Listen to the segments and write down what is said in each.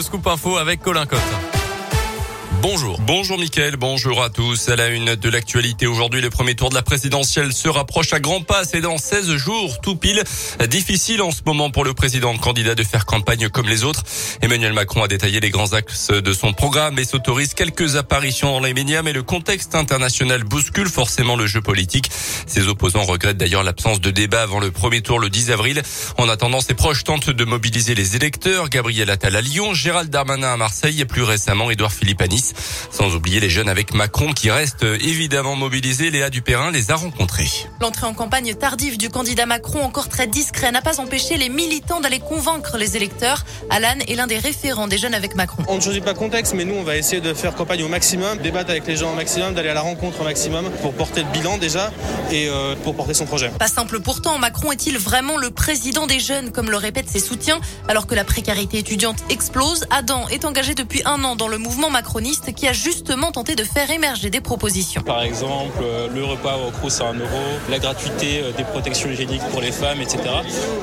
Scoop Info avec Colin Cotte. Bonjour. Bonjour Mickaël, bonjour à tous. À la une de l'actualité aujourd'hui, le premier tour de la présidentielle se rapproche à grands pas. C'est dans 16 jours, tout pile. Difficile en ce moment pour le président candidat de faire campagne comme les autres. Emmanuel Macron a détaillé les grands axes de son programme et s'autorise quelques apparitions dans les médias, mais le contexte international bouscule forcément le jeu politique. Ses opposants regrettent d'ailleurs l'absence de débat avant le premier tour le 10 avril. En attendant, ses proches tentent de mobiliser les électeurs. Gabriel Attal à Lyon, Gérald Darmanin à Marseille et plus récemment Édouard Philippe à. Sans oublier les jeunes avec Macron qui restent évidemment mobilisés. Léa Dupérin les a rencontrés. L'entrée en campagne tardive du candidat Macron, encore très discret, n'a pas empêché les militants d'aller convaincre les électeurs. Alan est l'un des référents des jeunes avec Macron. On ne choisit pas le contexte, mais nous, on va essayer de faire campagne au maximum, débattre avec les gens au maximum, d'aller à la rencontre au maximum pour porter le bilan déjà et euh, pour porter son projet. Pas simple pourtant, Macron est-il vraiment le président des jeunes, comme le répètent ses soutiens, alors que la précarité étudiante explose Adam est engagé depuis un an dans le mouvement macroniste qui a justement tenté de faire émerger des propositions. Par exemple, euh, le repas au Crous à 1 euro, la gratuité euh, des protections hygiéniques pour les femmes, etc.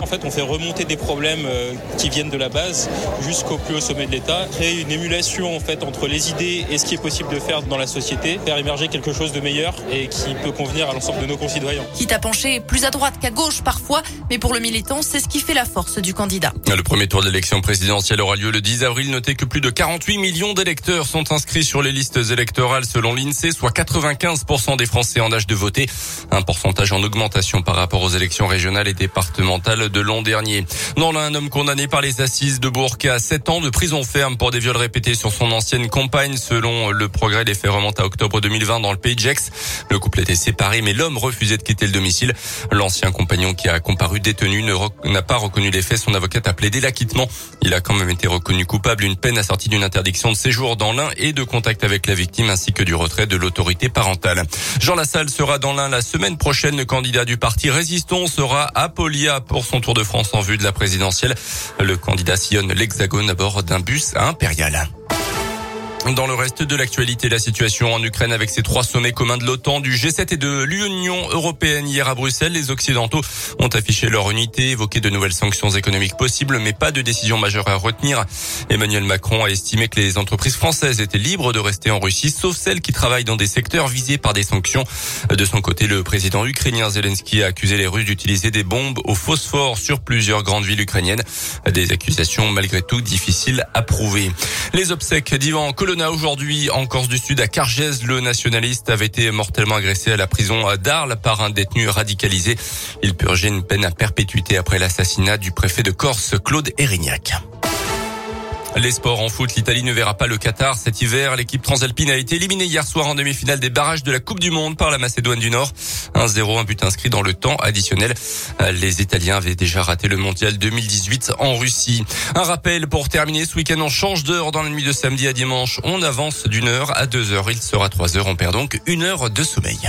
En fait, on fait remonter des problèmes euh, qui viennent de la base jusqu'au plus haut sommet de l'État, créer une émulation en fait entre les idées et ce qui est possible de faire dans la société, faire émerger quelque chose de meilleur et qui peut convenir à l'ensemble de nos concitoyens. Quitte à pencher plus à droite qu'à gauche parfois, mais pour le militant, c'est ce qui fait la force du candidat. Le premier tour de l'élection présidentielle aura lieu le 10 avril. Notez que plus de 48 millions d'électeurs sont inscrits inscrits sur les listes électorales selon l'INSEE, soit 95% des Français en âge de voter. Un pourcentage en augmentation par rapport aux élections régionales et départementales de l'an dernier. Dans l'un, un homme condamné par les assises de Bourg à 7 ans de prison ferme pour des viols répétés sur son ancienne compagne. Selon le progrès, les faits remontent à octobre 2020 dans le pays de Gex. Le couple était séparé, mais l'homme refusait de quitter le domicile. L'ancien compagnon qui a comparu détenu n'a pas reconnu les faits. Son avocate a plaidé l'acquittement. Il a quand même été reconnu coupable. Une peine assortie d'une interdiction de séjour dans l'un et de contact avec la victime ainsi que du retrait de l'autorité parentale. Jean Lassalle sera dans l'un la semaine prochaine. Le candidat du parti Résistons sera à Polia pour son tour de France en vue de la présidentielle. Le candidat sillonne l'hexagone à bord d'un bus Impérial. Dans le reste de l'actualité, la situation en Ukraine avec ses trois sommets communs de l'OTAN, du G7 et de l'Union européenne hier à Bruxelles, les Occidentaux ont affiché leur unité, évoqué de nouvelles sanctions économiques possibles, mais pas de décision majeure à retenir. Emmanuel Macron a estimé que les entreprises françaises étaient libres de rester en Russie, sauf celles qui travaillent dans des secteurs visés par des sanctions. De son côté, le président ukrainien Zelensky a accusé les Russes d'utiliser des bombes au phosphore sur plusieurs grandes villes ukrainiennes. Des accusations malgré tout difficiles à prouver. Les obsèques d'Ivan aujourd'hui en Corse du Sud à Cargès. Le nationaliste avait été mortellement agressé à la prison d'Arles par un détenu radicalisé. Il purgeait une peine à perpétuité après l'assassinat du préfet de Corse, Claude Erignac. Les sports en foot, l'Italie ne verra pas le Qatar cet hiver. L'équipe transalpine a été éliminée hier soir en demi-finale des barrages de la Coupe du Monde par la Macédoine du Nord. 1-0, un but inscrit dans le temps additionnel. Les Italiens avaient déjà raté le mondial 2018 en Russie. Un rappel pour terminer ce week-end, on change d'heure dans la nuit de samedi à dimanche. On avance d'une heure à deux heures. Il sera trois heures. On perd donc une heure de sommeil.